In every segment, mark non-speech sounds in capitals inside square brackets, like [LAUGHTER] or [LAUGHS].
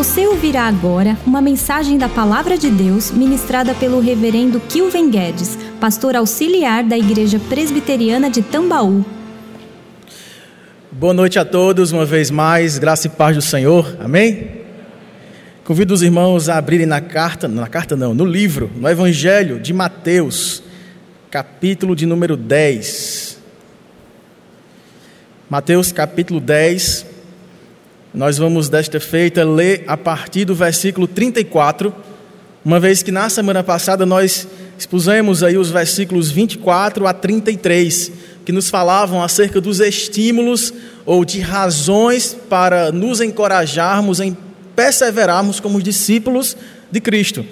Você ouvirá agora uma mensagem da Palavra de Deus ministrada pelo Reverendo Kilven Guedes, pastor auxiliar da Igreja Presbiteriana de Tambaú. Boa noite a todos, uma vez mais, graça e paz do Senhor, amém? Convido os irmãos a abrirem na carta, na carta não, no livro, no Evangelho de Mateus, capítulo de número 10. Mateus capítulo 10, nós vamos, desta feita, ler a partir do versículo 34, uma vez que na semana passada nós expusemos aí os versículos 24 a 33, que nos falavam acerca dos estímulos ou de razões para nos encorajarmos em perseverarmos como discípulos de Cristo.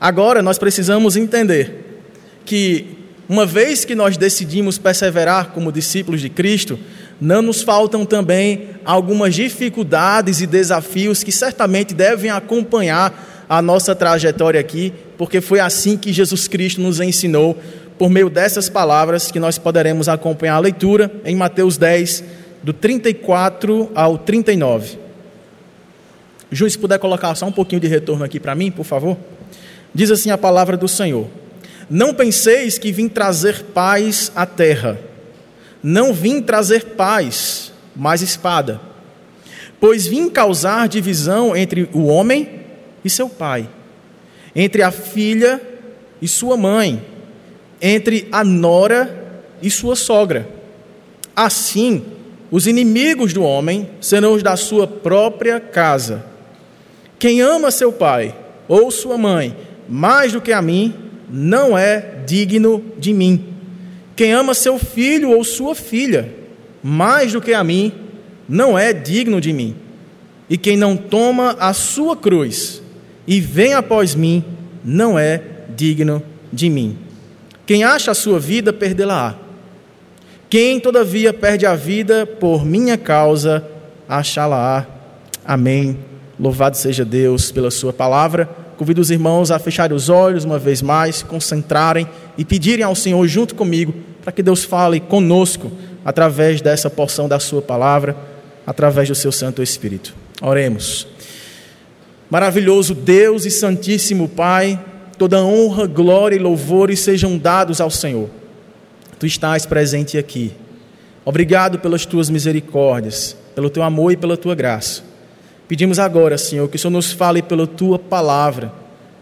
Agora nós precisamos entender que, uma vez que nós decidimos perseverar como discípulos de Cristo, não nos faltam também algumas dificuldades e desafios que certamente devem acompanhar a nossa trajetória aqui, porque foi assim que Jesus Cristo nos ensinou, por meio dessas palavras que nós poderemos acompanhar a leitura em Mateus 10, do 34 ao 39. Ju, se puder colocar só um pouquinho de retorno aqui para mim, por favor. Diz assim a palavra do Senhor: Não penseis que vim trazer paz à terra. Não vim trazer paz, mas espada. Pois vim causar divisão entre o homem e seu pai, entre a filha e sua mãe, entre a nora e sua sogra. Assim, os inimigos do homem serão os da sua própria casa. Quem ama seu pai ou sua mãe mais do que a mim, não é digno de mim. Quem ama seu filho ou sua filha mais do que a mim, não é digno de mim. E quem não toma a sua cruz e vem após mim, não é digno de mim. Quem acha a sua vida, perdê-la-á. Quem, todavia, perde a vida por minha causa, achá-la-á. Amém. Louvado seja Deus pela Sua palavra. Convido os irmãos a fecharem os olhos uma vez mais, concentrarem e pedirem ao Senhor junto comigo para que Deus fale conosco através dessa porção da Sua palavra, através do Seu Santo Espírito. Oremos. Maravilhoso Deus e Santíssimo Pai, toda honra, glória e louvores sejam dados ao Senhor. Tu estás presente aqui. Obrigado pelas tuas misericórdias, pelo teu amor e pela tua graça. Pedimos agora, Senhor, que o Senhor nos fale pela tua palavra,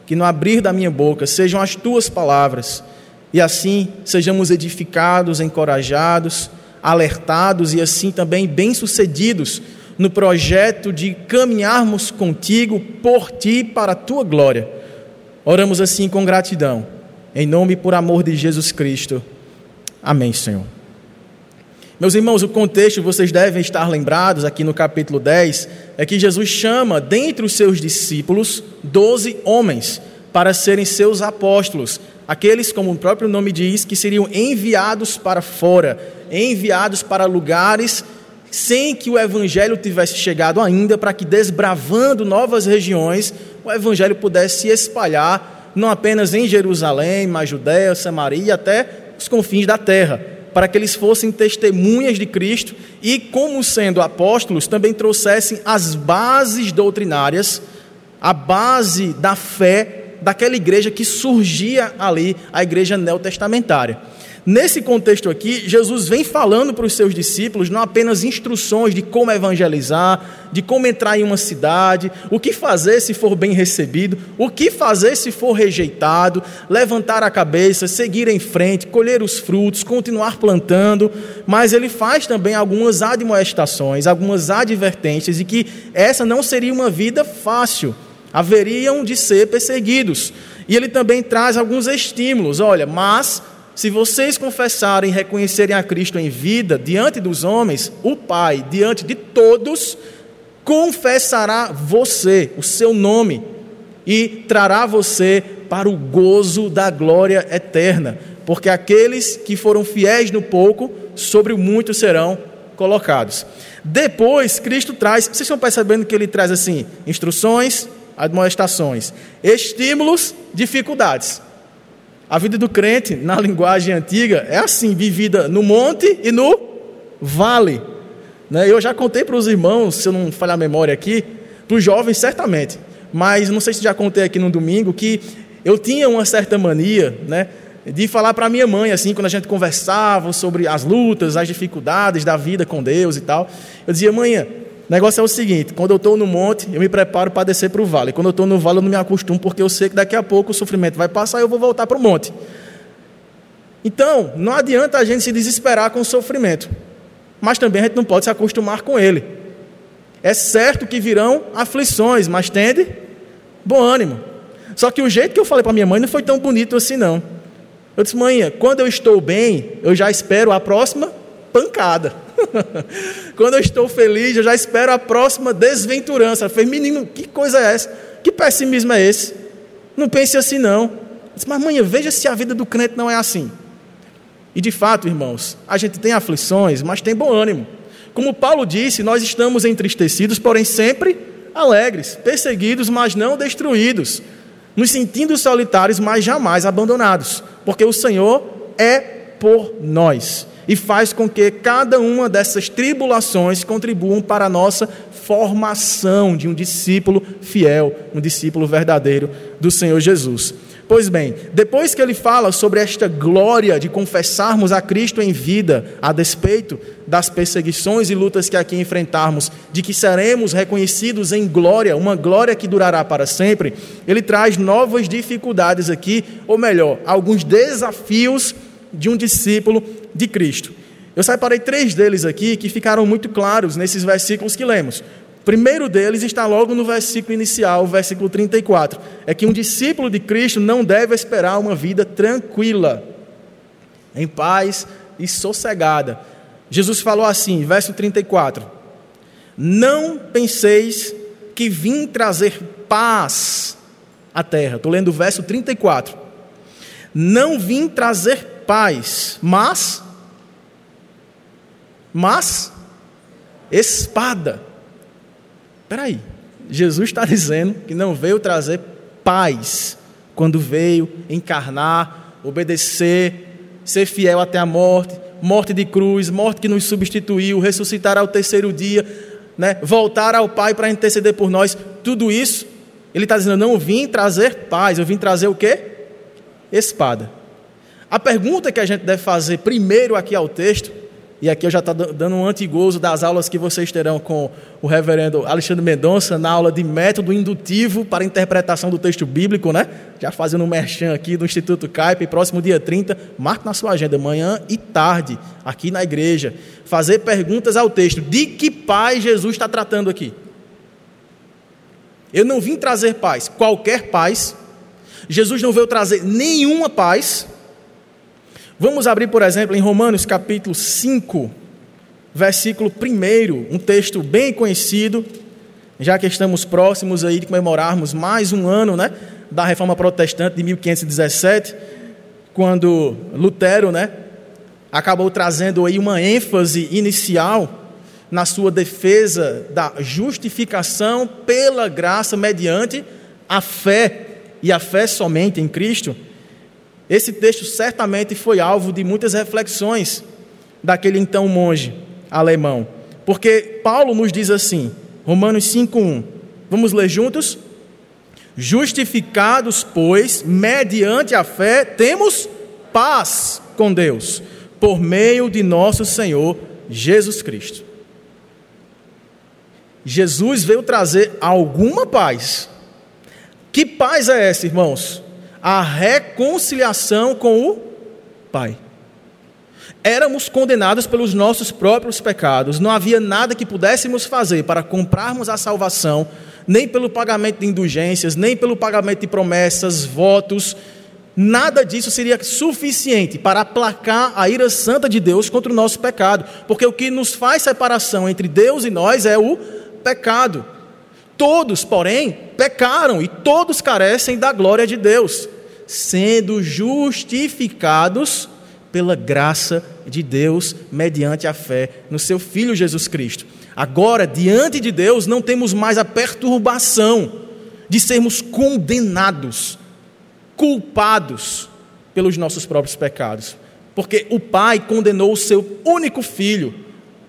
que no abrir da minha boca sejam as tuas palavras e assim sejamos edificados, encorajados, alertados e assim também bem-sucedidos no projeto de caminharmos contigo, por ti, para a tua glória. Oramos assim com gratidão, em nome e por amor de Jesus Cristo. Amém, Senhor. Meus irmãos, o contexto, vocês devem estar lembrados aqui no capítulo 10, é que Jesus chama dentre os seus discípulos doze homens para serem seus apóstolos, Aqueles, como o próprio nome diz, que seriam enviados para fora, enviados para lugares sem que o evangelho tivesse chegado ainda, para que desbravando novas regiões, o evangelho pudesse se espalhar, não apenas em Jerusalém, mas Judéia, Samaria, até os confins da terra, para que eles fossem testemunhas de Cristo e, como sendo apóstolos, também trouxessem as bases doutrinárias, a base da fé daquela igreja que surgia ali, a igreja neotestamentária. Nesse contexto aqui, Jesus vem falando para os seus discípulos não apenas instruções de como evangelizar, de como entrar em uma cidade, o que fazer se for bem recebido, o que fazer se for rejeitado, levantar a cabeça, seguir em frente, colher os frutos, continuar plantando, mas ele faz também algumas admoestações, algumas advertências de que essa não seria uma vida fácil haveriam de ser perseguidos. E ele também traz alguns estímulos: olha, mas se vocês confessarem e reconhecerem a Cristo em vida diante dos homens, o Pai, diante de todos, confessará você, o seu nome, e trará você para o gozo da glória eterna. Porque aqueles que foram fiéis no pouco, sobre o muito serão colocados. Depois, Cristo traz, vocês estão percebendo que ele traz assim, instruções, admoestações, estímulos, dificuldades. A vida do crente, na [LAUGHS] linguagem antiga, é assim, vivida no monte e no vale. Né? Eu já contei para os irmãos, se eu não falhar a memória aqui, Para os jovens, certamente. Mas não sei se já contei aqui no domingo que eu tinha uma certa mania, né? De falar para minha mãe, assim, quando a gente conversava sobre as lutas, as dificuldades da vida com Deus e tal. Eu dizia, mãe, o negócio é o seguinte: quando eu estou no monte, eu me preparo para descer para o vale. Quando eu estou no vale, eu não me acostumo, porque eu sei que daqui a pouco o sofrimento vai passar e eu vou voltar para o monte. Então, não adianta a gente se desesperar com o sofrimento, mas também a gente não pode se acostumar com ele. É certo que virão aflições, mas tende bom ânimo. Só que o jeito que eu falei para minha mãe não foi tão bonito assim, não. Eu disse, mãe, quando eu estou bem, eu já espero a próxima pancada. [LAUGHS] quando eu estou feliz, eu já espero a próxima desventurança. Ela fez, menino, que coisa é essa? Que pessimismo é esse? Não pense assim, não. Eu disse, mas mãe, veja se a vida do crente não é assim. E de fato, irmãos, a gente tem aflições, mas tem bom ânimo. Como Paulo disse, nós estamos entristecidos, porém sempre alegres, perseguidos, mas não destruídos, nos sentindo solitários, mas jamais abandonados, porque o Senhor é por nós e faz com que cada uma dessas tribulações contribuam para a nossa formação de um discípulo fiel, um discípulo verdadeiro do Senhor Jesus. Pois bem, depois que ele fala sobre esta glória de confessarmos a Cristo em vida, a despeito das perseguições e lutas que aqui enfrentarmos, de que seremos reconhecidos em glória, uma glória que durará para sempre, ele traz novas dificuldades aqui, ou melhor, alguns desafios de um discípulo de Cristo. Eu separei três deles aqui que ficaram muito claros nesses versículos que lemos primeiro deles está logo no versículo inicial, o versículo 34. É que um discípulo de Cristo não deve esperar uma vida tranquila, em paz e sossegada. Jesus falou assim, verso 34: Não penseis que vim trazer paz à terra. Estou lendo o verso 34. Não vim trazer paz, mas. Mas. Espada. Espera aí, Jesus está dizendo que não veio trazer paz quando veio encarnar, obedecer, ser fiel até a morte, morte de cruz, morte que nos substituiu, ressuscitar ao terceiro dia, né? voltar ao Pai para interceder por nós, tudo isso, ele está dizendo: não vim trazer paz, eu vim trazer o quê? Espada. A pergunta que a gente deve fazer primeiro aqui ao texto e aqui eu já estou dando um antigozo das aulas que vocês terão com o reverendo Alexandre Mendonça na aula de método indutivo para interpretação do texto bíblico, né? Já fazendo um merchan aqui do Instituto Caipe, próximo dia 30, marque na sua agenda, manhã e tarde, aqui na igreja. Fazer perguntas ao texto. De que paz Jesus está tratando aqui? Eu não vim trazer paz, qualquer paz. Jesus não veio trazer nenhuma paz Vamos abrir, por exemplo, em Romanos capítulo 5, versículo 1, um texto bem conhecido, já que estamos próximos aí de comemorarmos mais um ano né, da Reforma Protestante de 1517, quando Lutero né, acabou trazendo aí uma ênfase inicial na sua defesa da justificação pela graça mediante a fé, e a fé somente em Cristo. Esse texto certamente foi alvo de muitas reflexões daquele então monge alemão. Porque Paulo nos diz assim, Romanos 5:1. Vamos ler juntos? Justificados, pois, mediante a fé, temos paz com Deus, por meio de nosso Senhor Jesus Cristo. Jesus veio trazer alguma paz. Que paz é essa, irmãos? A reconciliação com o Pai. Éramos condenados pelos nossos próprios pecados, não havia nada que pudéssemos fazer para comprarmos a salvação, nem pelo pagamento de indulgências, nem pelo pagamento de promessas, votos, nada disso seria suficiente para aplacar a ira santa de Deus contra o nosso pecado, porque o que nos faz separação entre Deus e nós é o pecado. Todos, porém, pecaram e todos carecem da glória de Deus sendo justificados pela graça de Deus mediante a fé no seu Filho Jesus Cristo. Agora, diante de Deus, não temos mais a perturbação de sermos condenados, culpados pelos nossos próprios pecados, porque o Pai condenou o seu único filho,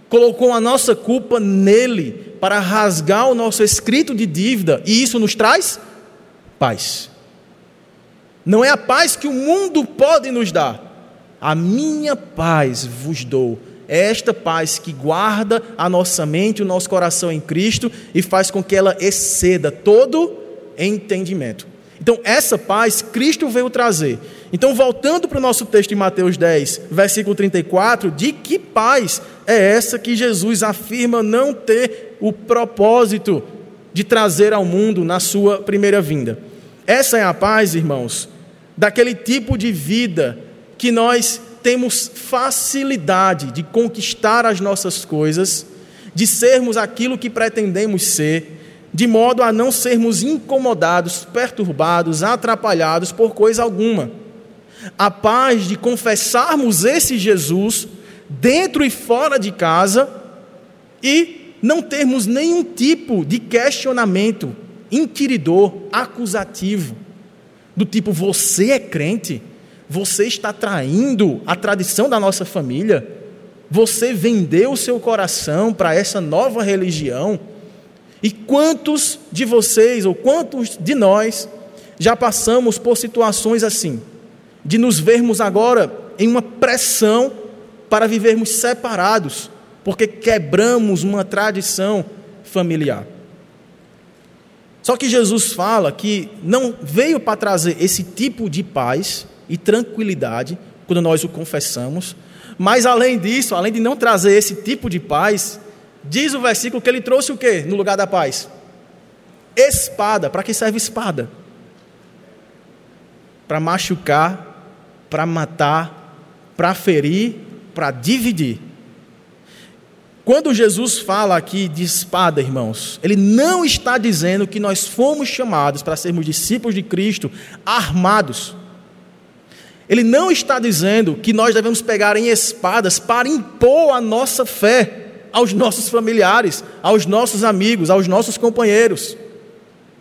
colocou a nossa culpa nele, para rasgar o nosso escrito de dívida, e isso nos traz paz. Não é a paz que o mundo pode nos dar. A minha paz vos dou. É esta paz que guarda a nossa mente, o nosso coração em Cristo e faz com que ela exceda todo entendimento. Então, essa paz Cristo veio trazer. Então, voltando para o nosso texto em Mateus 10, versículo 34, de que paz é essa que Jesus afirma não ter o propósito de trazer ao mundo na sua primeira vinda? Essa é a paz, irmãos, daquele tipo de vida que nós temos facilidade de conquistar as nossas coisas, de sermos aquilo que pretendemos ser, de modo a não sermos incomodados, perturbados, atrapalhados por coisa alguma. A paz de confessarmos esse Jesus dentro e fora de casa e não termos nenhum tipo de questionamento inquiridor, acusativo, do tipo: você é crente? Você está traindo a tradição da nossa família? Você vendeu o seu coração para essa nova religião? E quantos de vocês, ou quantos de nós, já passamos por situações assim, de nos vermos agora em uma pressão para vivermos separados, porque quebramos uma tradição familiar? Só que Jesus fala que não veio para trazer esse tipo de paz e tranquilidade quando nós o confessamos, mas além disso, além de não trazer esse tipo de paz, Diz o versículo que ele trouxe o que no lugar da paz? Espada. Para que serve espada? Para machucar, para matar, para ferir, para dividir. Quando Jesus fala aqui de espada, irmãos, ele não está dizendo que nós fomos chamados para sermos discípulos de Cristo armados. Ele não está dizendo que nós devemos pegar em espadas para impor a nossa fé aos nossos familiares, aos nossos amigos, aos nossos companheiros,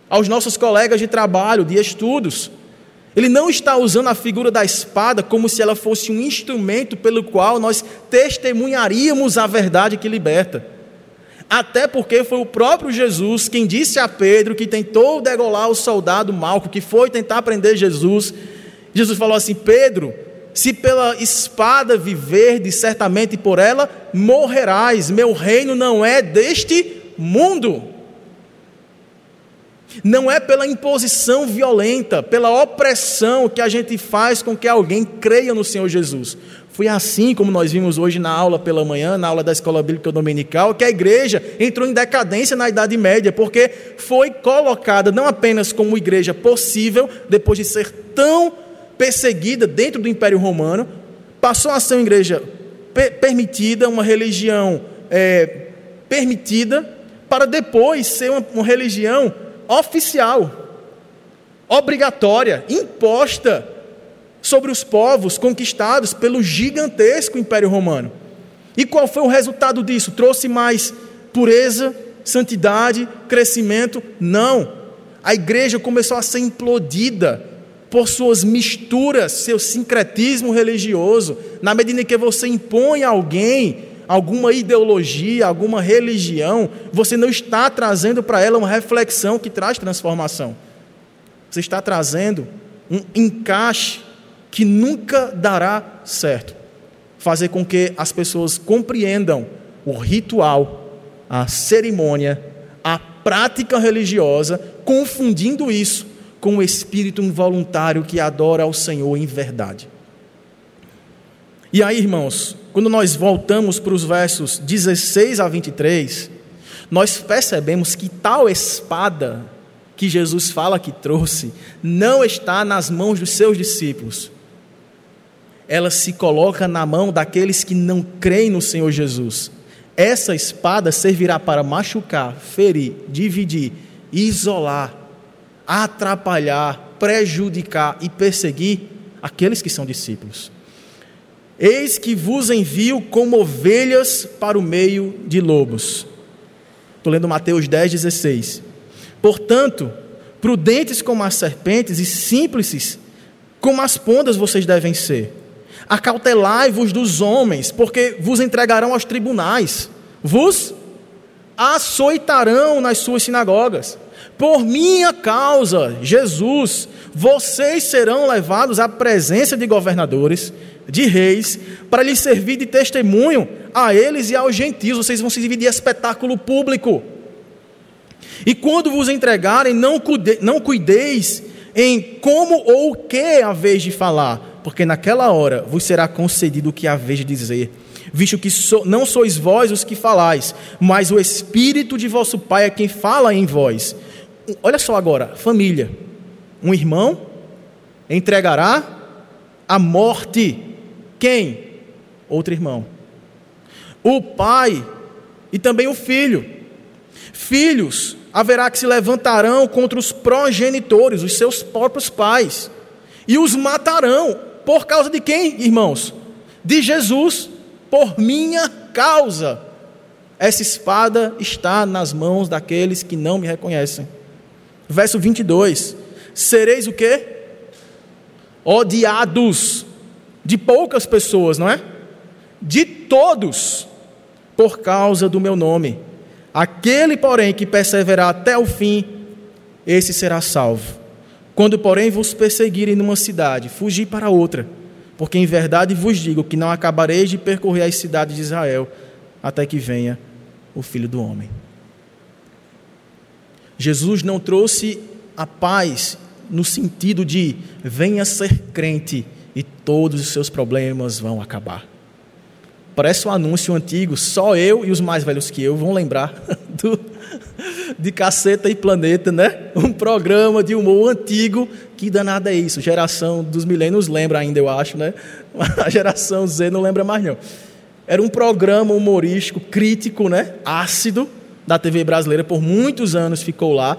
aos nossos colegas de trabalho, de estudos. Ele não está usando a figura da espada como se ela fosse um instrumento pelo qual nós testemunharíamos a verdade que liberta. Até porque foi o próprio Jesus quem disse a Pedro que tentou degolar o soldado Malco, que foi tentar prender Jesus. Jesus falou assim: Pedro, se pela espada viverdes, certamente por ela morrerás. Meu reino não é deste mundo. Não é pela imposição violenta, pela opressão que a gente faz com que alguém creia no Senhor Jesus. Foi assim como nós vimos hoje na aula pela manhã, na aula da escola bíblica dominical, que a igreja entrou em decadência na Idade Média, porque foi colocada não apenas como igreja possível, depois de ser tão perseguida dentro do Império Romano, passou a ser uma igreja permitida, uma religião é, permitida, para depois ser uma, uma religião oficial, obrigatória, imposta sobre os povos conquistados pelo gigantesco Império Romano. E qual foi o resultado disso? Trouxe mais pureza, santidade, crescimento? Não. A igreja começou a ser implodida por suas misturas, seu sincretismo religioso, na medida em que você impõe a alguém alguma ideologia, alguma religião, você não está trazendo para ela uma reflexão que traz transformação. Você está trazendo um encaixe que nunca dará certo. Fazer com que as pessoas compreendam o ritual, a cerimônia, a prática religiosa, confundindo isso com o espírito involuntário que adora ao Senhor em verdade. E aí, irmãos, quando nós voltamos para os versos 16 a 23, nós percebemos que tal espada que Jesus fala que trouxe não está nas mãos dos seus discípulos. Ela se coloca na mão daqueles que não creem no Senhor Jesus. Essa espada servirá para machucar, ferir, dividir, isolar, atrapalhar, prejudicar e perseguir aqueles que são discípulos. Eis que vos envio como ovelhas para o meio de lobos. Estou lendo Mateus 10, 16. Portanto, prudentes como as serpentes e simples como as pondas vocês devem ser. Acautelai-vos dos homens, porque vos entregarão aos tribunais, vos açoitarão nas suas sinagogas. Por minha causa, Jesus, vocês serão levados à presença de governadores, de reis, para lhes servir de testemunho a eles e aos gentios. Vocês vão se dividir espetáculo público. E quando vos entregarem, não, cuide, não cuideis em como ou o que a vez de falar, porque naquela hora vos será concedido o que a vez de dizer visto que so, não sois vós os que falais, mas o Espírito de vosso Pai é quem fala em vós. Olha só agora, família. Um irmão entregará a morte. Quem? Outro irmão. O pai e também o filho. Filhos haverá que se levantarão contra os progenitores, os seus próprios pais, e os matarão. Por causa de quem, irmãos? De Jesus por minha causa. Essa espada está nas mãos daqueles que não me reconhecem. Verso 22. Sereis o quê? Odiados de poucas pessoas, não é? De todos, por causa do meu nome. Aquele, porém, que perseverar até o fim, esse será salvo. Quando, porém, vos perseguirem numa cidade, fugi para outra porque em verdade vos digo que não acabareis de percorrer as cidades de Israel até que venha o Filho do Homem. Jesus não trouxe a paz no sentido de venha ser crente e todos os seus problemas vão acabar. Parece um anúncio antigo, só eu e os mais velhos que eu vão lembrar [LAUGHS] do, de Caceta e Planeta, né? Um programa de humor antigo. Que danada é isso? Geração dos milênios lembra ainda, eu acho, né? [LAUGHS] A geração Z não lembra mais, não. Era um programa humorístico, crítico, né? Ácido, da TV brasileira, por muitos anos ficou lá.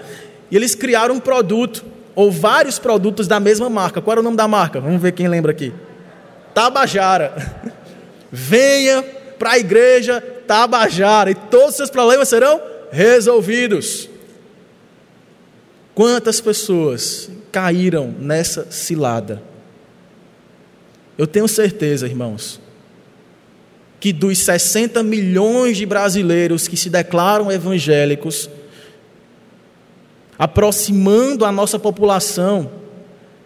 E eles criaram um produto, ou vários produtos da mesma marca. Qual era o nome da marca? Vamos ver quem lembra aqui. Tabajara. [LAUGHS] Venha para a igreja Tabajara e todos os seus problemas serão resolvidos. Quantas pessoas caíram nessa cilada? Eu tenho certeza, irmãos, que dos 60 milhões de brasileiros que se declaram evangélicos, aproximando a nossa população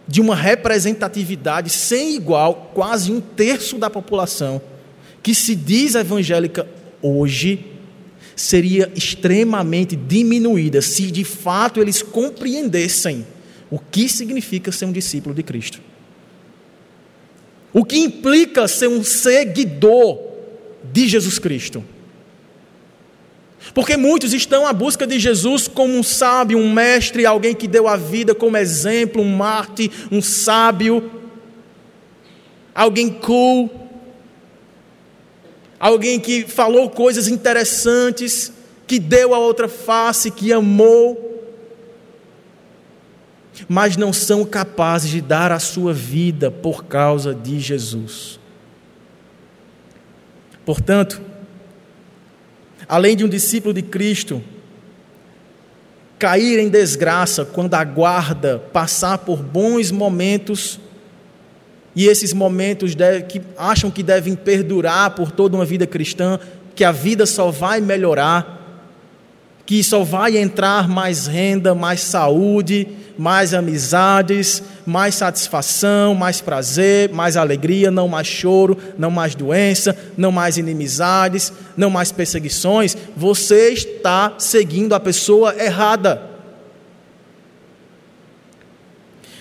de uma representatividade sem igual, quase um terço da população que se diz evangélica hoje, seria extremamente diminuída se de fato eles compreendessem o que significa ser um discípulo de Cristo. O que implica ser um seguidor de Jesus Cristo. Porque muitos estão à busca de Jesus como um sábio, um mestre, alguém que deu a vida como exemplo, um mártir, um sábio, alguém cool, alguém que falou coisas interessantes, que deu a outra face, que amou, mas não são capazes de dar a sua vida por causa de Jesus. Portanto, além de um discípulo de Cristo cair em desgraça quando aguarda passar por bons momentos e esses momentos deve, que acham que devem perdurar por toda uma vida cristã, que a vida só vai melhorar, que só vai entrar mais renda, mais saúde, mais amizades, mais satisfação, mais prazer, mais alegria, não mais choro, não mais doença, não mais inimizades, não mais perseguições. Você está seguindo a pessoa errada.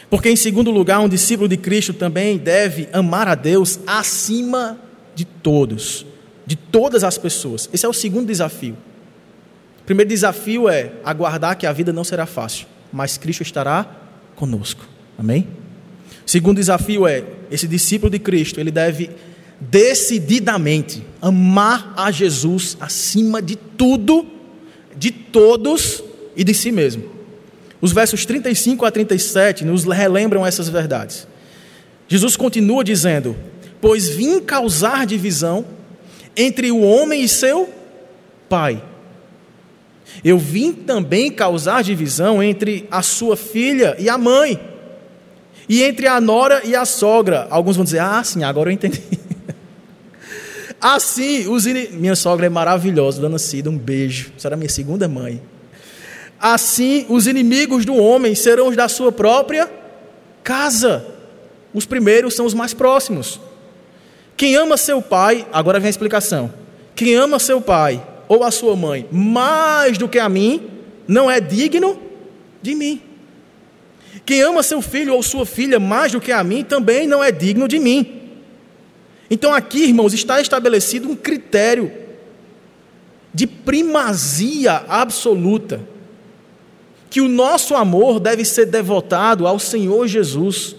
Porque, em segundo lugar, um discípulo de Cristo também deve amar a Deus acima de todos, de todas as pessoas. Esse é o segundo desafio. O primeiro desafio é aguardar que a vida não será fácil, mas Cristo estará conosco. Amém? O segundo desafio é esse discípulo de Cristo, ele deve decididamente amar a Jesus acima de tudo, de todos e de si mesmo. Os versos 35 a 37 nos relembram essas verdades. Jesus continua dizendo: Pois vim causar divisão entre o homem e seu pai. Eu vim também causar divisão entre a sua filha e a mãe, e entre a nora e a sogra. Alguns vão dizer: Ah, sim, agora eu entendi. [LAUGHS] Assim, os in... minha sogra é maravilhosa, dona Cida, um beijo. Será minha segunda mãe. Assim, os inimigos do homem serão os da sua própria casa. Os primeiros são os mais próximos. Quem ama seu pai, agora vem a explicação. Quem ama seu pai ou a sua mãe mais do que a mim, não é digno de mim. Quem ama seu filho ou sua filha mais do que a mim, também não é digno de mim. Então aqui, irmãos, está estabelecido um critério de primazia absoluta. Que o nosso amor deve ser devotado ao Senhor Jesus,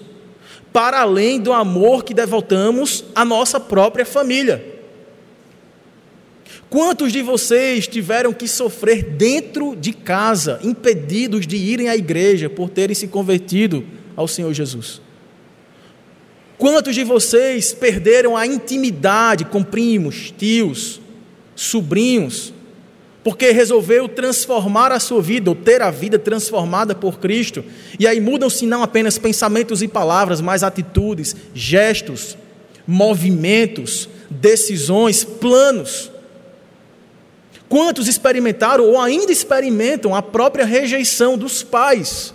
para além do amor que devotamos à nossa própria família. Quantos de vocês tiveram que sofrer dentro de casa, impedidos de irem à igreja por terem se convertido ao Senhor Jesus? Quantos de vocês perderam a intimidade com primos, tios, sobrinhos, porque resolveu transformar a sua vida, ou ter a vida transformada por Cristo, e aí mudam-se não apenas pensamentos e palavras, mas atitudes, gestos, movimentos, decisões, planos. Quantos experimentaram ou ainda experimentam a própria rejeição dos pais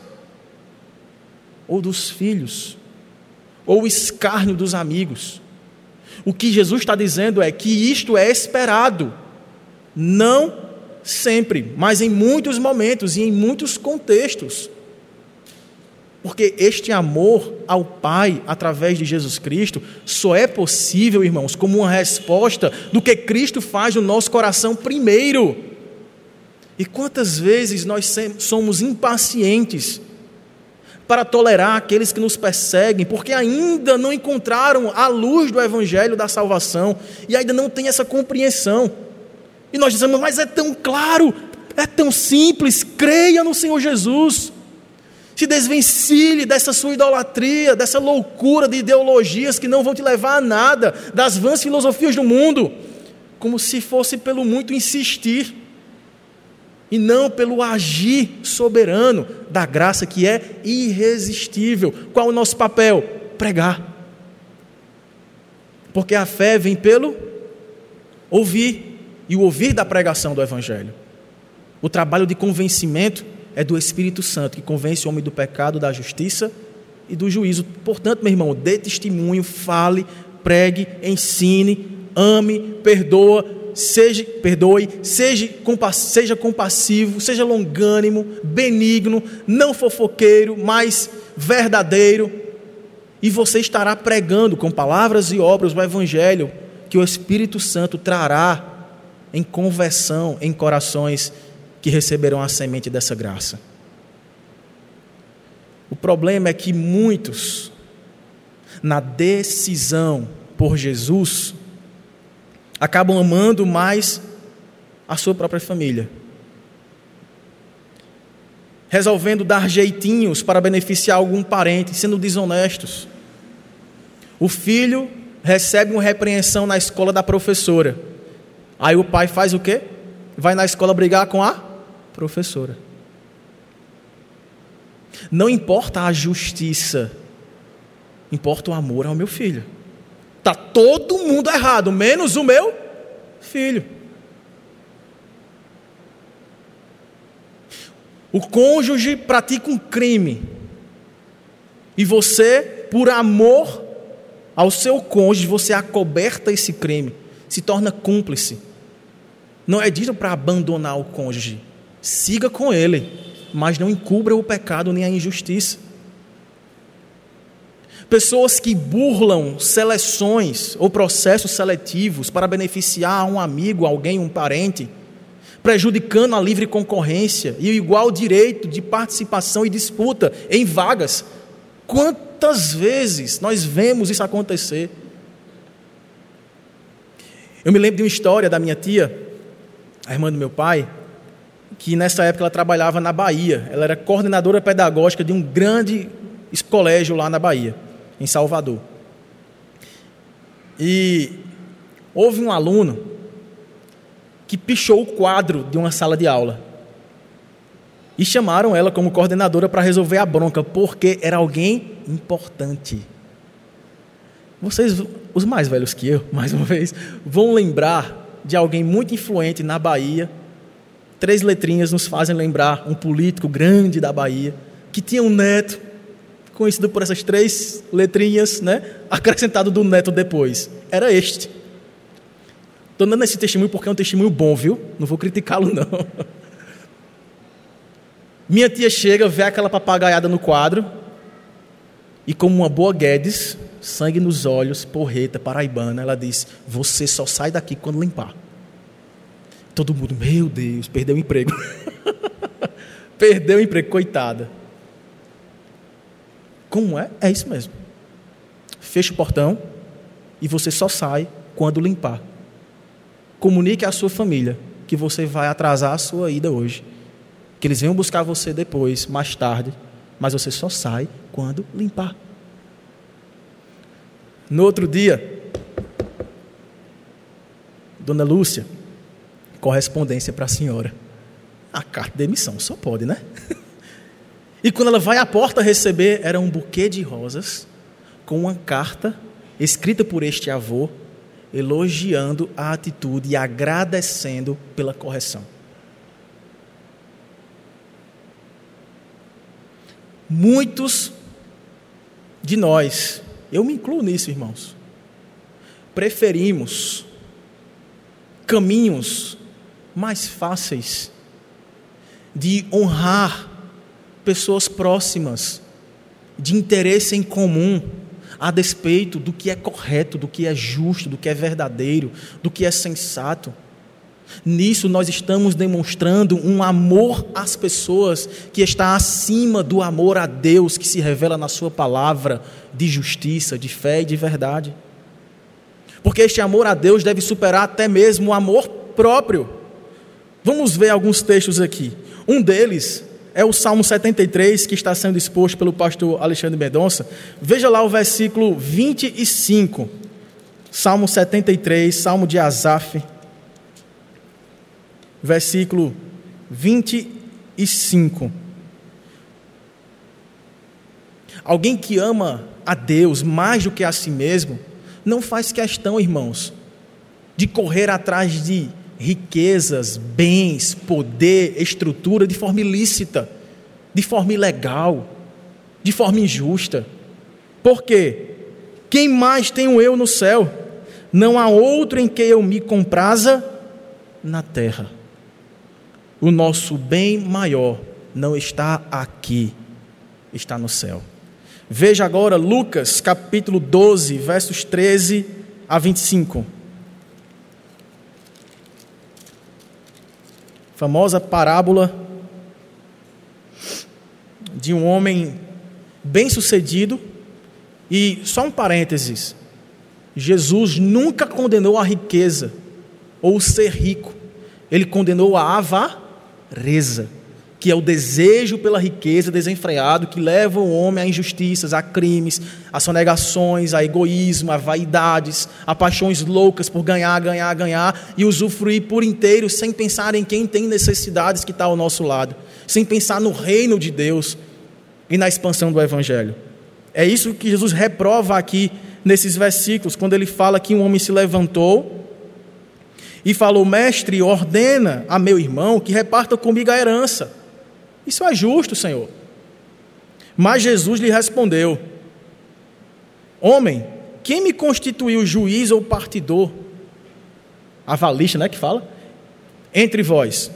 ou dos filhos? ou o escárnio dos amigos. O que Jesus está dizendo é que isto é esperado, não sempre, mas em muitos momentos e em muitos contextos. Porque este amor ao Pai através de Jesus Cristo só é possível, irmãos, como uma resposta do que Cristo faz no nosso coração primeiro. E quantas vezes nós somos impacientes para tolerar aqueles que nos perseguem, porque ainda não encontraram a luz do Evangelho da salvação e ainda não têm essa compreensão. E nós dizemos, mas é tão claro, é tão simples, creia no Senhor Jesus. Se desvencilhe dessa sua idolatria, dessa loucura de ideologias que não vão te levar a nada, das vãs filosofias do mundo, como se fosse pelo muito insistir e não pelo agir soberano da graça que é irresistível. Qual o nosso papel? Pregar. Porque a fé vem pelo ouvir e o ouvir da pregação do Evangelho. O trabalho de convencimento é do Espírito Santo, que convence o homem do pecado, da justiça e do juízo. Portanto, meu irmão, dê testemunho, fale, pregue, ensine, ame, perdoa, seja, perdoe, seja, seja compassivo, seja longânimo, benigno, não fofoqueiro, mas verdadeiro. E você estará pregando com palavras e obras o Evangelho que o Espírito Santo trará em conversão em corações que receberão a semente dessa graça. O problema é que muitos, na decisão por Jesus, acabam amando mais a sua própria família. Resolvendo dar jeitinhos para beneficiar algum parente, sendo desonestos. O filho recebe uma repreensão na escola da professora. Aí o pai faz o quê? Vai na escola brigar com a professora. Não importa a justiça, importa o amor ao meu filho. Está todo mundo errado, menos o meu filho. O cônjuge pratica um crime. E você, por amor ao seu cônjuge, você acoberta esse crime, se torna cúmplice. Não é dito para abandonar o cônjuge. Siga com ele, mas não encubra o pecado nem a injustiça. Pessoas que burlam seleções ou processos seletivos para beneficiar um amigo, alguém, um parente, prejudicando a livre concorrência e o igual direito de participação e disputa em vagas. Quantas vezes nós vemos isso acontecer? Eu me lembro de uma história da minha tia, a irmã do meu pai, que nessa época ela trabalhava na Bahia. Ela era coordenadora pedagógica de um grande colégio lá na Bahia em Salvador. E houve um aluno que pichou o quadro de uma sala de aula. E chamaram ela como coordenadora para resolver a bronca, porque era alguém importante. Vocês, os mais velhos que eu, [LAUGHS] mais uma vez, vão lembrar de alguém muito influente na Bahia. Três letrinhas nos fazem lembrar um político grande da Bahia que tinha um neto conhecido por essas três letrinhas, né? Acrescentado do neto depois. Era este. Estou dando esse testemunho porque é um testemunho bom, viu? Não vou criticá-lo, [LAUGHS] não. Minha tia chega, vê aquela papagaiada no quadro, e como uma boa Guedes, sangue nos olhos, porreta, paraibana, ela diz: Você só sai daqui quando limpar. Todo mundo, meu Deus, perdeu o emprego. [LAUGHS] perdeu o emprego, coitada. Como é? É isso mesmo. Fecha o portão e você só sai quando limpar. Comunique à sua família que você vai atrasar a sua ida hoje. Que eles venham buscar você depois, mais tarde, mas você só sai quando limpar. No outro dia, Dona Lúcia, correspondência para a senhora. A carta de demissão, só pode, né? [LAUGHS] E quando ela vai à porta receber, era um buquê de rosas com uma carta escrita por este avô, elogiando a atitude e agradecendo pela correção. Muitos de nós, eu me incluo nisso, irmãos, preferimos caminhos mais fáceis de honrar pessoas próximas, de interesse em comum, a despeito do que é correto, do que é justo, do que é verdadeiro, do que é sensato. Nisso nós estamos demonstrando um amor às pessoas que está acima do amor a Deus que se revela na Sua palavra de justiça, de fé e de verdade. Porque este amor a Deus deve superar até mesmo o amor próprio. Vamos ver alguns textos aqui. Um deles é o Salmo 73 que está sendo exposto pelo pastor Alexandre Mendonça. Veja lá o versículo 25. Salmo 73, Salmo de Asaf, versículo 25. Alguém que ama a Deus mais do que a si mesmo, não faz questão, irmãos, de correr atrás de riquezas, bens, poder, estrutura de forma ilícita, de forma ilegal, de forma injusta. Por quê? Quem mais tenho eu no céu? Não há outro em que eu me compraza na terra. O nosso bem maior não está aqui, está no céu. Veja agora Lucas capítulo 12, versos 13 a 25. Famosa parábola de um homem bem-sucedido. E só um parênteses: Jesus nunca condenou a riqueza ou ser rico, ele condenou a avareza que é o desejo pela riqueza desenfreado que leva o homem a injustiças, a crimes, a sonegações, a egoísmo, a vaidades, a paixões loucas por ganhar, ganhar, ganhar e usufruir por inteiro sem pensar em quem tem necessidades que está ao nosso lado, sem pensar no reino de Deus e na expansão do Evangelho. É isso que Jesus reprova aqui nesses versículos, quando ele fala que um homem se levantou e falou: Mestre, ordena a meu irmão que reparta comigo a herança. Isso é justo, Senhor. Mas Jesus lhe respondeu: Homem, quem me constituiu juiz ou partidor? Avalista, né? Que fala? Entre vós.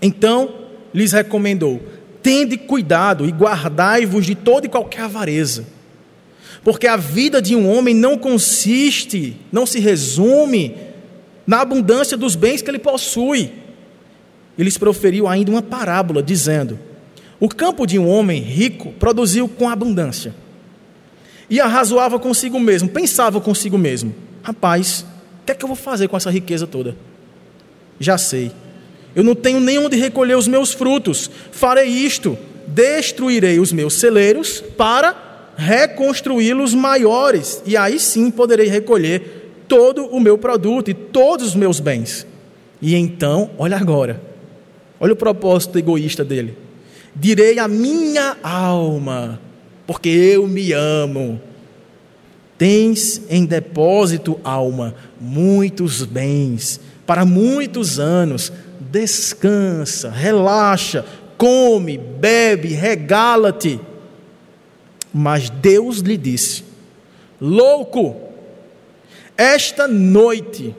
Então lhes recomendou: Tende cuidado e guardai-vos de toda e qualquer avareza. Porque a vida de um homem não consiste, não se resume na abundância dos bens que ele possui e lhes proferiu ainda uma parábola, dizendo: O campo de um homem rico produziu com abundância. E arrazoava consigo mesmo, pensava consigo mesmo: Rapaz, o que é que eu vou fazer com essa riqueza toda? Já sei. Eu não tenho nem onde recolher os meus frutos. Farei isto: destruirei os meus celeiros para reconstruí-los maiores, e aí sim poderei recolher todo o meu produto e todos os meus bens. E então, olha agora, Olha o propósito egoísta dele. Direi a minha alma, porque eu me amo. Tens em depósito, alma, muitos bens para muitos anos. Descansa, relaxa, come, bebe, regala-te. Mas Deus lhe disse: Louco, esta noite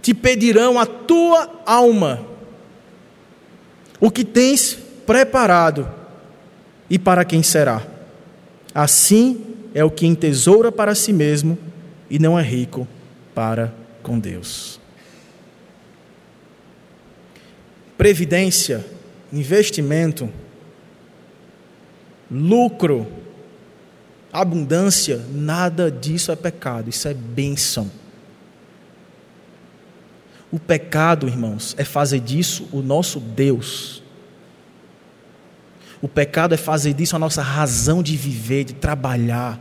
te pedirão a tua alma o que tens preparado e para quem será. Assim é o que entesoura para si mesmo e não é rico para com Deus. Previdência, investimento, lucro, abundância, nada disso é pecado, isso é bênção. O pecado, irmãos, é fazer disso o nosso Deus. O pecado é fazer disso a nossa razão de viver, de trabalhar.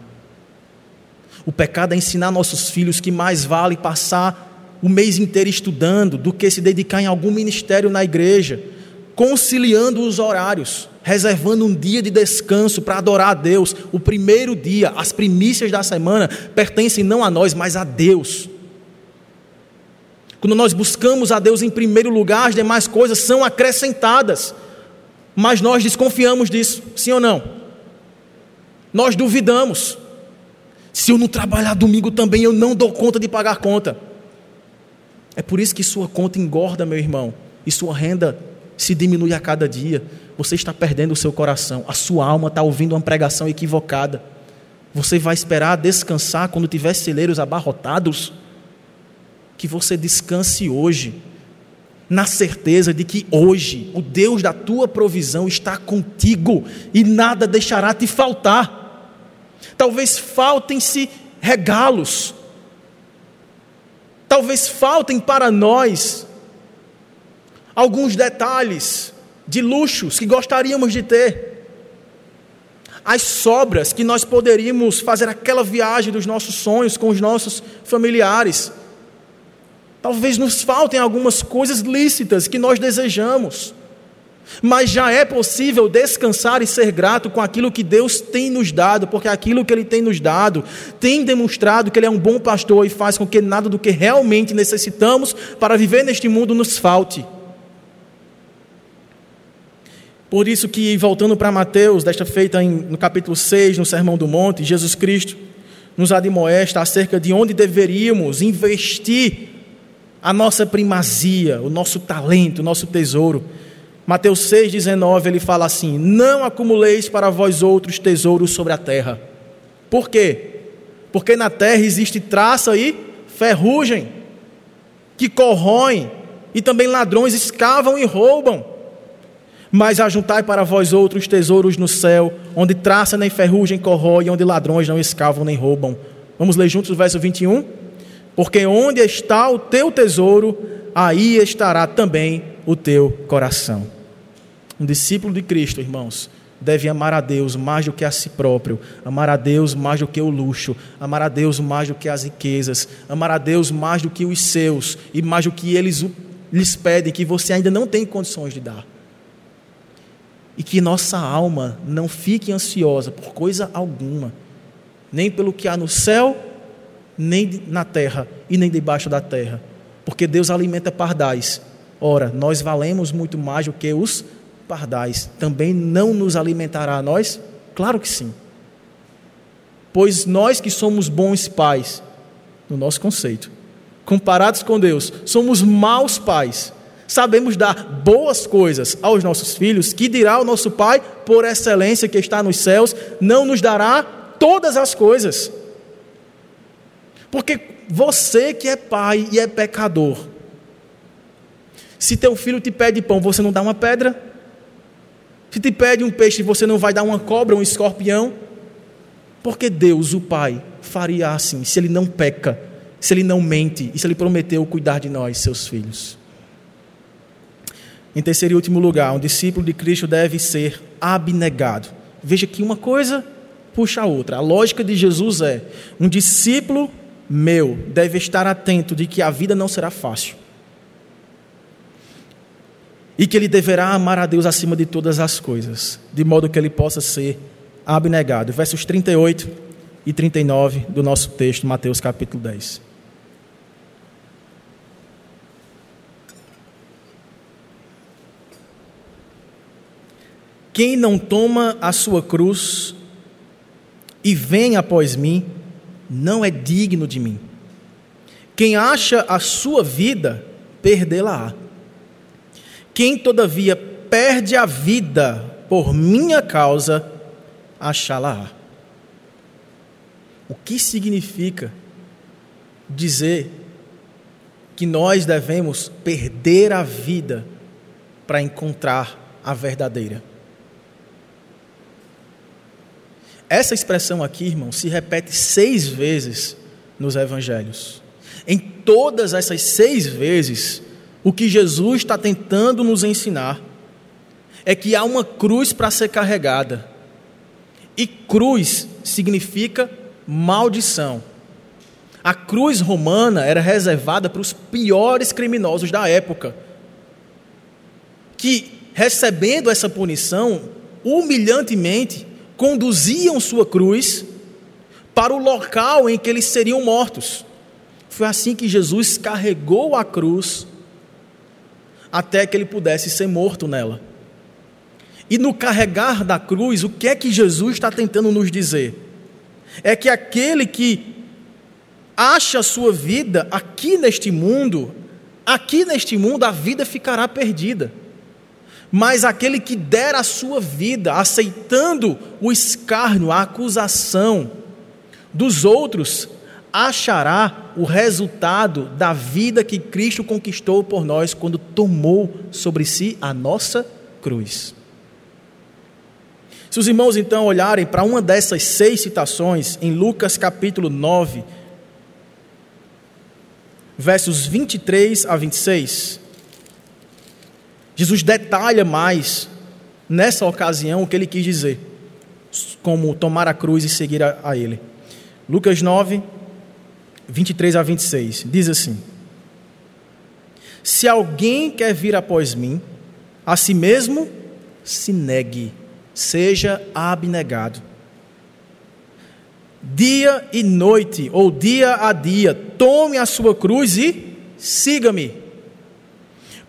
O pecado é ensinar nossos filhos que mais vale passar o mês inteiro estudando do que se dedicar em algum ministério na igreja, conciliando os horários, reservando um dia de descanso para adorar a Deus. O primeiro dia, as primícias da semana, pertencem não a nós, mas a Deus. Quando nós buscamos a Deus em primeiro lugar, as demais coisas são acrescentadas. Mas nós desconfiamos disso, sim ou não? Nós duvidamos. Se eu não trabalhar domingo também, eu não dou conta de pagar conta. É por isso que sua conta engorda, meu irmão, e sua renda se diminui a cada dia. Você está perdendo o seu coração, a sua alma está ouvindo uma pregação equivocada. Você vai esperar descansar quando tiver celeiros abarrotados? Que você descanse hoje, na certeza de que hoje o Deus da tua provisão está contigo e nada deixará te faltar. Talvez faltem-se regalos, talvez faltem para nós alguns detalhes de luxos que gostaríamos de ter as sobras que nós poderíamos fazer aquela viagem dos nossos sonhos com os nossos familiares. Talvez nos faltem algumas coisas lícitas que nós desejamos, mas já é possível descansar e ser grato com aquilo que Deus tem nos dado, porque aquilo que Ele tem nos dado tem demonstrado que Ele é um bom pastor e faz com que nada do que realmente necessitamos para viver neste mundo nos falte. Por isso que, voltando para Mateus, desta feita em, no capítulo 6, no Sermão do Monte, Jesus Cristo nos admoesta acerca de onde deveríamos investir a nossa primazia, o nosso talento, o nosso tesouro. Mateus 6,19 ele fala assim: Não acumuleis para vós outros tesouros sobre a terra. Por quê? Porque na terra existe traça e ferrugem, que corroem, e também ladrões escavam e roubam. Mas ajuntai para vós outros tesouros no céu, onde traça nem ferrugem corrói, onde ladrões não escavam nem roubam. Vamos ler juntos o verso 21? Porque onde está o teu tesouro, aí estará também o teu coração. Um discípulo de Cristo, irmãos, deve amar a Deus mais do que a si próprio, amar a Deus mais do que o luxo, amar a Deus mais do que as riquezas, amar a Deus mais do que os seus e mais do que eles lhes pedem que você ainda não tem condições de dar. E que nossa alma não fique ansiosa por coisa alguma, nem pelo que há no céu, nem na terra e nem debaixo da terra, porque Deus alimenta pardais. Ora, nós valemos muito mais do que os pardais. Também não nos alimentará a nós? Claro que sim. Pois nós que somos bons pais, no nosso conceito, comparados com Deus, somos maus pais. Sabemos dar boas coisas aos nossos filhos, que dirá o nosso Pai, por excelência que está nos céus, não nos dará todas as coisas. Porque você que é pai e é pecador, se teu filho te pede pão, você não dá uma pedra? Se te pede um peixe, você não vai dar uma cobra, um escorpião? Porque Deus, o Pai, faria assim, se Ele não peca, se Ele não mente e se Ele prometeu cuidar de nós, seus filhos. Em terceiro e último lugar, um discípulo de Cristo deve ser abnegado. Veja que uma coisa puxa a outra. A lógica de Jesus é: um discípulo meu deve estar atento de que a vida não será fácil. E que ele deverá amar a Deus acima de todas as coisas, de modo que ele possa ser abnegado. Versos 38 e 39 do nosso texto, Mateus capítulo 10. Quem não toma a sua cruz e vem após mim, não é digno de mim. Quem acha a sua vida, perdê-la-á. Quem, todavia, perde a vida por minha causa, achá-la-á. O que significa dizer que nós devemos perder a vida para encontrar a verdadeira? Essa expressão aqui, irmão, se repete seis vezes nos evangelhos. Em todas essas seis vezes, o que Jesus está tentando nos ensinar é que há uma cruz para ser carregada. E cruz significa maldição. A cruz romana era reservada para os piores criminosos da época, que, recebendo essa punição, humilhantemente, conduziam sua cruz para o local em que eles seriam mortos. Foi assim que Jesus carregou a cruz até que ele pudesse ser morto nela. E no carregar da cruz, o que é que Jesus está tentando nos dizer? É que aquele que acha a sua vida aqui neste mundo, aqui neste mundo a vida ficará perdida. Mas aquele que der a sua vida aceitando o escárnio, a acusação dos outros, achará o resultado da vida que Cristo conquistou por nós quando tomou sobre si a nossa cruz. Se os irmãos então olharem para uma dessas seis citações em Lucas capítulo 9, versos 23 a 26, Jesus detalha mais nessa ocasião o que ele quis dizer, como tomar a cruz e seguir a, a ele. Lucas 9, 23 a 26, diz assim: Se alguém quer vir após mim, a si mesmo se negue, seja abnegado. Dia e noite, ou dia a dia, tome a sua cruz e siga-me.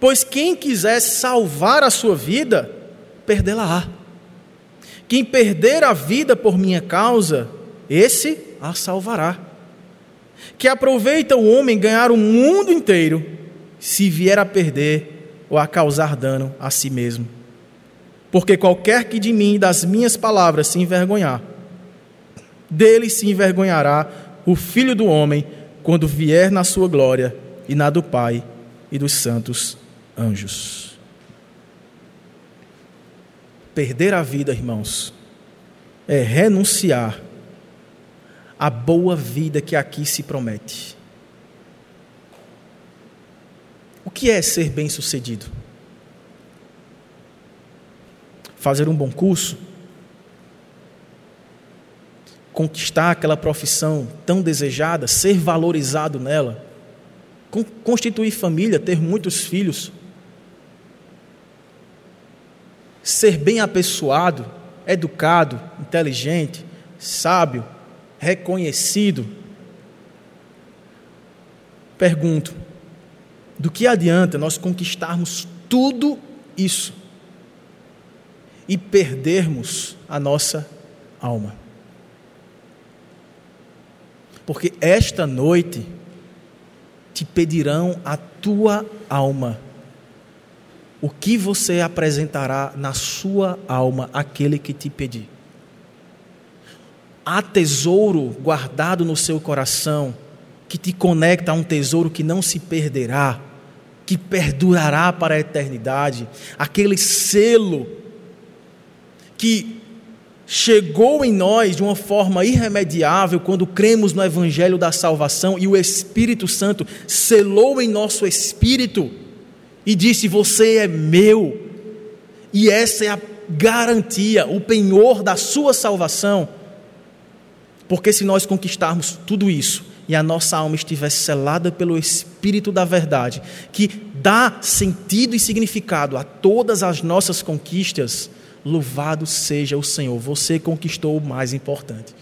Pois quem quiser salvar a sua vida, perdê-la-á. Quem perder a vida por minha causa, esse a salvará. Que aproveita o homem ganhar o mundo inteiro, se vier a perder ou a causar dano a si mesmo. Porque qualquer que de mim e das minhas palavras se envergonhar, dele se envergonhará o filho do homem quando vier na sua glória e na do Pai e dos santos anjos. Perder a vida, irmãos, é renunciar à boa vida que aqui se promete. O que é ser bem-sucedido? Fazer um bom curso? Conquistar aquela profissão tão desejada, ser valorizado nela? Constituir família, ter muitos filhos? Ser bem apessoado, educado, inteligente, sábio, reconhecido. Pergunto: do que adianta nós conquistarmos tudo isso e perdermos a nossa alma? Porque esta noite te pedirão a tua alma o que você apresentará na sua alma àquele que te pedir? Há tesouro guardado no seu coração que te conecta a um tesouro que não se perderá, que perdurará para a eternidade, aquele selo que chegou em nós de uma forma irremediável quando cremos no Evangelho da salvação e o Espírito Santo selou em nosso espírito e disse: Você é meu. E essa é a garantia, o penhor da sua salvação. Porque se nós conquistarmos tudo isso e a nossa alma estiver selada pelo Espírito da verdade, que dá sentido e significado a todas as nossas conquistas, louvado seja o Senhor. Você conquistou o mais importante.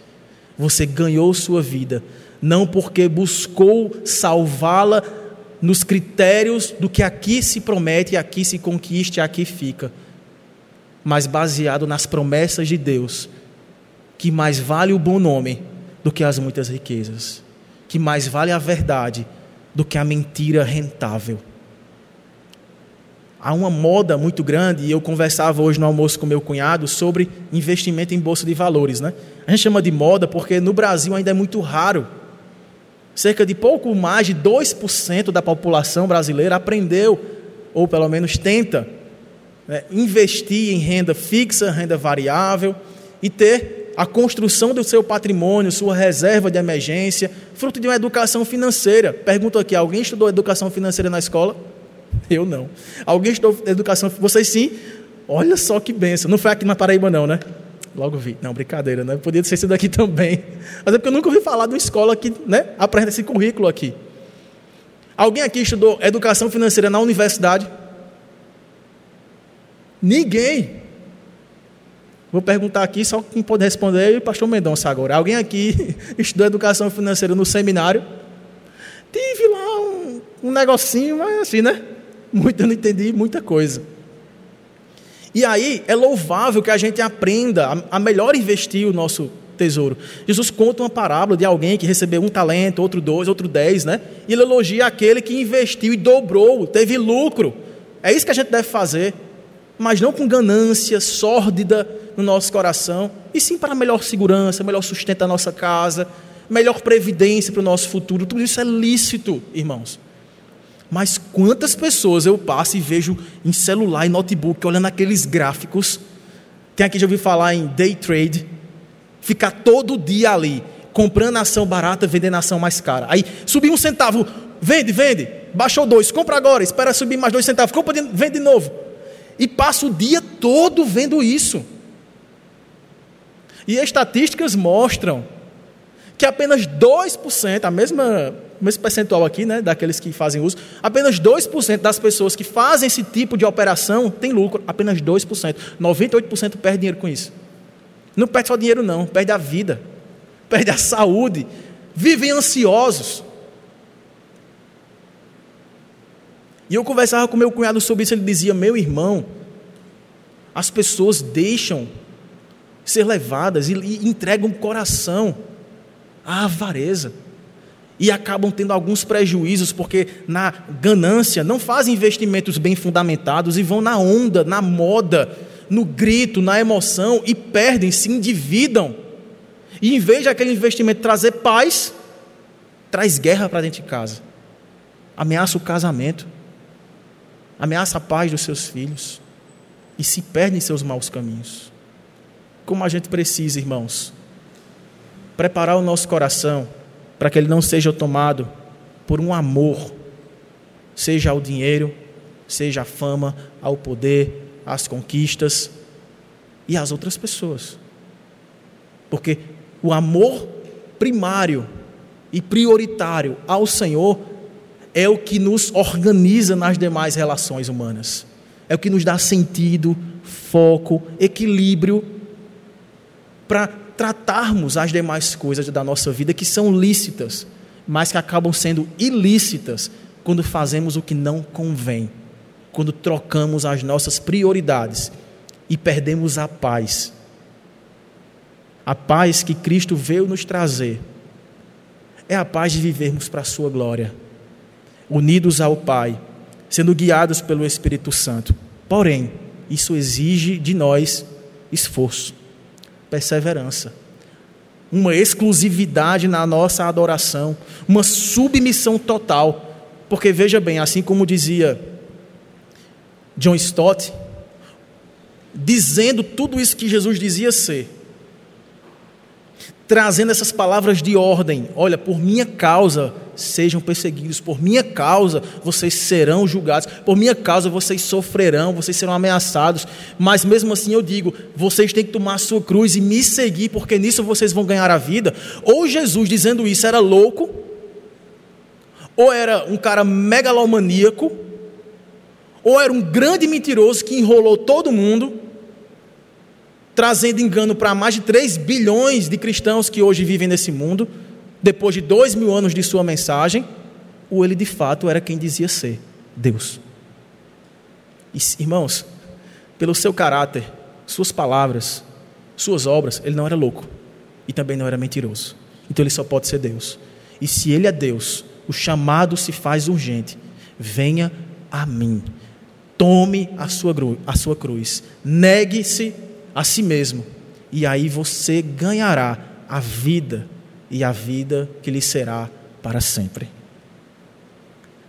Você ganhou sua vida, não porque buscou salvá-la nos critérios do que aqui se promete, aqui se conquista e aqui fica, mas baseado nas promessas de Deus, que mais vale o bom nome do que as muitas riquezas, que mais vale a verdade do que a mentira rentável. Há uma moda muito grande, e eu conversava hoje no almoço com meu cunhado sobre investimento em bolsa de valores. Né? A gente chama de moda porque no Brasil ainda é muito raro. Cerca de pouco mais de 2% da população brasileira aprendeu, ou pelo menos tenta, né, investir em renda fixa, renda variável e ter a construção do seu patrimônio, sua reserva de emergência, fruto de uma educação financeira. Pergunto aqui: alguém estudou educação financeira na escola? Eu não. Alguém estudou educação? Vocês sim? Olha só que benção. Não foi aqui na Paraíba, não, né? Logo vi. Não, brincadeira, né? Podia ter sido aqui [LAUGHS] também. Mas é porque eu nunca ouvi falar de uma escola que né, apresenta esse currículo aqui. Alguém aqui estudou educação financeira na universidade? Ninguém. Vou perguntar aqui, só quem pode responder é o pastor Mendonça agora. Alguém aqui [LAUGHS] estudou educação financeira no seminário? Tive lá um, um negocinho, mas assim, né? Muito, eu não entendi muita coisa. E aí é louvável que a gente aprenda a, melhor investir o nosso tesouro. Jesus conta uma parábola de alguém que recebeu um talento, outro dois, outro dez, né? E ele elogia aquele que investiu e dobrou, teve lucro. É isso que a gente deve fazer, mas não com ganância sórdida no nosso coração, e sim para melhor segurança, melhor sustento da nossa casa, melhor previdência para o nosso futuro. Tudo isso é lícito, irmãos. Mas quantas pessoas eu passo e vejo em celular e notebook, olhando aqueles gráficos. Tem aqui já ouviu falar em day trade, ficar todo dia ali, comprando ação barata, vendendo ação mais cara. Aí subiu um centavo, vende, vende, baixou dois, compra agora, espera subir mais dois centavos, compra, vende de novo. E passa o dia todo vendo isso. E estatísticas mostram que apenas 2%, a mesma mesmo percentual aqui, né, daqueles que fazem uso, apenas 2% das pessoas que fazem esse tipo de operação tem lucro, apenas 2%. 98% perde dinheiro com isso. Não perde só dinheiro, não, perde a vida, perde a saúde, vivem ansiosos. E eu conversava com meu cunhado sobre isso, ele dizia: Meu irmão, as pessoas deixam ser levadas e, e entregam o coração à avareza e acabam tendo alguns prejuízos porque na ganância não fazem investimentos bem fundamentados e vão na onda, na moda, no grito, na emoção e perdem, se endividam. E em vez de aquele investimento trazer paz, traz guerra para dentro de casa. Ameaça o casamento. Ameaça a paz dos seus filhos e se perdem em seus maus caminhos. Como a gente precisa, irmãos, preparar o nosso coração para que ele não seja tomado por um amor, seja ao dinheiro, seja à fama, ao poder, às conquistas e às outras pessoas. Porque o amor primário e prioritário ao Senhor é o que nos organiza nas demais relações humanas. É o que nos dá sentido, foco, equilíbrio para tratarmos as demais coisas da nossa vida que são lícitas, mas que acabam sendo ilícitas quando fazemos o que não convém, quando trocamos as nossas prioridades e perdemos a paz. A paz que Cristo veio nos trazer é a paz de vivermos para a Sua glória, unidos ao Pai, sendo guiados pelo Espírito Santo. Porém, isso exige de nós esforço perseverança, uma exclusividade na nossa adoração, uma submissão total. Porque veja bem, assim como dizia John Stott, dizendo tudo isso que Jesus dizia ser, trazendo essas palavras de ordem: olha, por minha causa sejam perseguidos, por minha causa vocês serão julgados, por minha causa vocês sofrerão, vocês serão ameaçados, mas mesmo assim eu digo: vocês têm que tomar a sua cruz e me seguir, porque nisso vocês vão ganhar a vida. Ou Jesus dizendo isso era louco, ou era um cara megalomaníaco, ou era um grande mentiroso que enrolou todo mundo, trazendo engano para mais de 3 bilhões de cristãos que hoje vivem nesse mundo, depois de dois mil anos de sua mensagem, ou ele de fato era quem dizia ser Deus. E, irmãos, pelo seu caráter, suas palavras, suas obras, ele não era louco e também não era mentiroso. Então ele só pode ser Deus. E se ele é Deus, o chamado se faz urgente. Venha a mim. Tome a sua, a sua cruz. Negue-se a si mesmo. E aí você ganhará a vida e a vida que lhe será para sempre.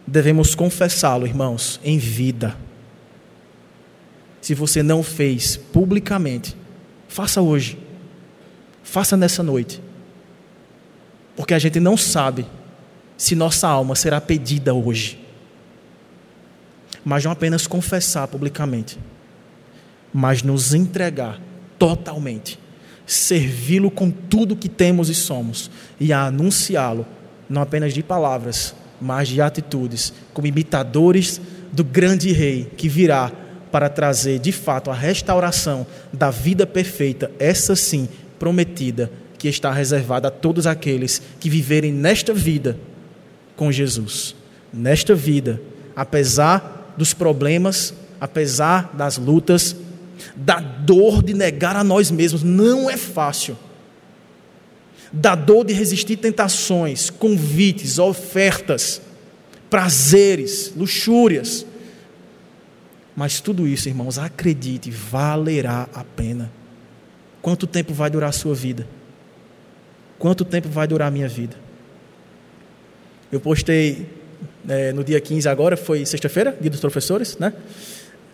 Devemos confessá-lo, irmãos, em vida. Se você não fez publicamente, faça hoje. Faça nessa noite. Porque a gente não sabe se nossa alma será pedida hoje. Mas não apenas confessar publicamente, mas nos entregar totalmente, servi-lo com tudo que temos e somos e a anunciá-lo, não apenas de palavras, mas de atitudes, como imitadores do grande rei que virá para trazer de fato a restauração da vida perfeita, essa sim prometida, que está reservada a todos aqueles que viverem nesta vida com Jesus. Nesta vida, apesar dos problemas, apesar das lutas, da dor de negar a nós mesmos, não é fácil. Da dor de resistir tentações, convites, ofertas, prazeres, luxúrias. Mas tudo isso, irmãos, acredite, valerá a pena. Quanto tempo vai durar a sua vida? Quanto tempo vai durar a minha vida? Eu postei é, no dia 15 agora, foi sexta-feira, dia dos professores, né?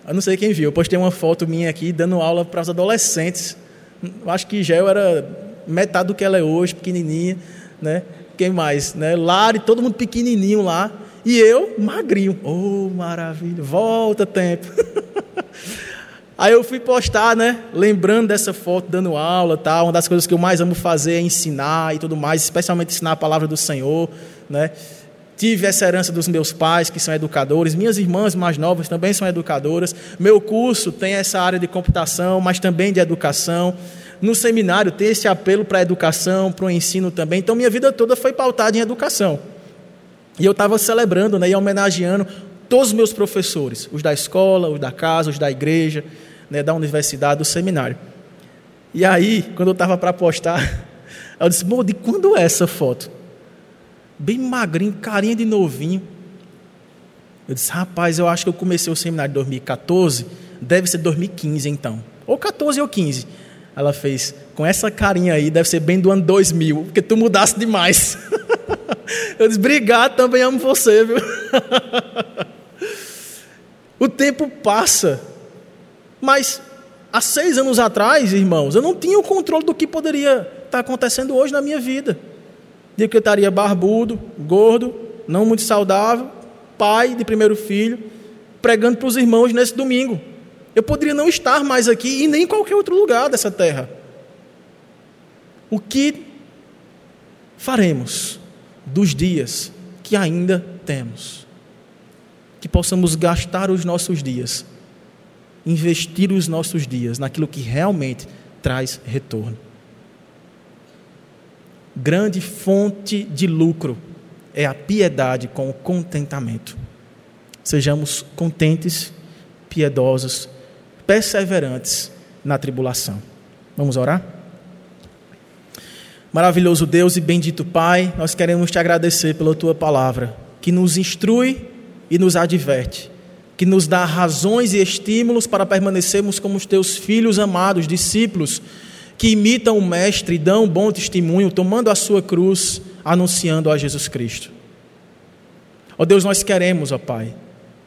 Eu não sei quem viu, eu postei uma foto minha aqui dando aula para os adolescentes. Eu acho que Gel era metade do que ela é hoje, pequenininha, né? Quem mais? Né? Lari, todo mundo pequenininho lá. E eu, magrinho. Oh, maravilha, volta tempo. [LAUGHS] Aí eu fui postar, né? Lembrando dessa foto, dando aula, tal. Uma das coisas que eu mais amo fazer é ensinar e tudo mais, especialmente ensinar a palavra do Senhor, né? Tive essa herança dos meus pais, que são educadores, minhas irmãs mais novas também são educadoras. Meu curso tem essa área de computação, mas também de educação. No seminário tem esse apelo para a educação, para o ensino também. Então minha vida toda foi pautada em educação. E eu estava celebrando né, e homenageando todos os meus professores, os da escola, os da casa, os da igreja, né, da universidade, do seminário. E aí, quando eu estava para postar, [LAUGHS] eu disse: Bom, de quando é essa foto? Bem magrinho, carinha de novinho. Eu disse: Rapaz, eu acho que eu comecei o seminário em 2014, deve ser 2015 então, ou 14 ou 15. Ela fez: Com essa carinha aí, deve ser bem do ano 2000, porque tu mudasse demais. [LAUGHS] Eu disse: Obrigado, também amo você, viu? [LAUGHS] O tempo passa. Mas há seis anos atrás, irmãos, eu não tinha o controle do que poderia estar acontecendo hoje na minha vida. De que eu estaria barbudo, gordo, não muito saudável, pai de primeiro filho, pregando para os irmãos nesse domingo. Eu poderia não estar mais aqui e nem em qualquer outro lugar dessa terra. O que faremos dos dias que ainda temos? que possamos gastar os nossos dias, investir os nossos dias naquilo que realmente traz retorno. Grande fonte de lucro é a piedade com o contentamento. Sejamos contentes, piedosos, perseverantes na tribulação. Vamos orar? Maravilhoso Deus e bendito Pai, nós queremos te agradecer pela tua palavra, que nos instrui e nos adverte, que nos dá razões e estímulos para permanecermos como os teus filhos amados, discípulos, que imitam o Mestre e dão bom testemunho, tomando a sua cruz, anunciando a Jesus Cristo. Ó Deus, nós queremos, ó Pai,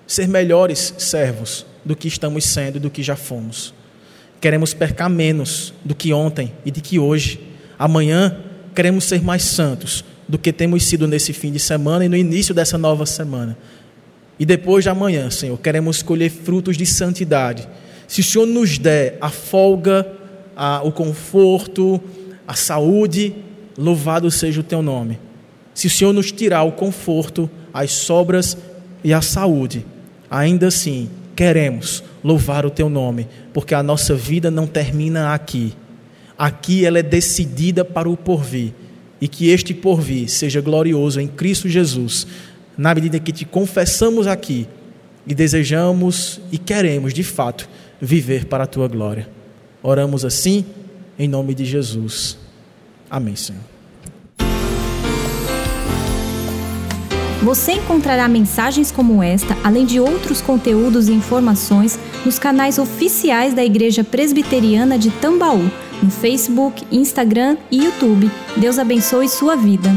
ser melhores servos do que estamos sendo, do que já fomos. Queremos percar menos do que ontem e de que hoje. Amanhã queremos ser mais santos do que temos sido nesse fim de semana e no início dessa nova semana. E depois de amanhã, Senhor, queremos colher frutos de santidade. Se o Senhor nos der a folga, a, o conforto, a saúde, louvado seja o teu nome. Se o Senhor nos tirar o conforto, as sobras e a saúde, ainda assim queremos louvar o teu nome, porque a nossa vida não termina aqui. Aqui ela é decidida para o porvir, e que este porvir seja glorioso em Cristo Jesus, na medida que te confessamos aqui e desejamos e queremos, de fato, viver para a tua glória. Oramos assim, em nome de Jesus. Amém, Senhor. Você encontrará mensagens como esta, além de outros conteúdos e informações, nos canais oficiais da Igreja Presbiteriana de Tambaú, no Facebook, Instagram e YouTube. Deus abençoe sua vida.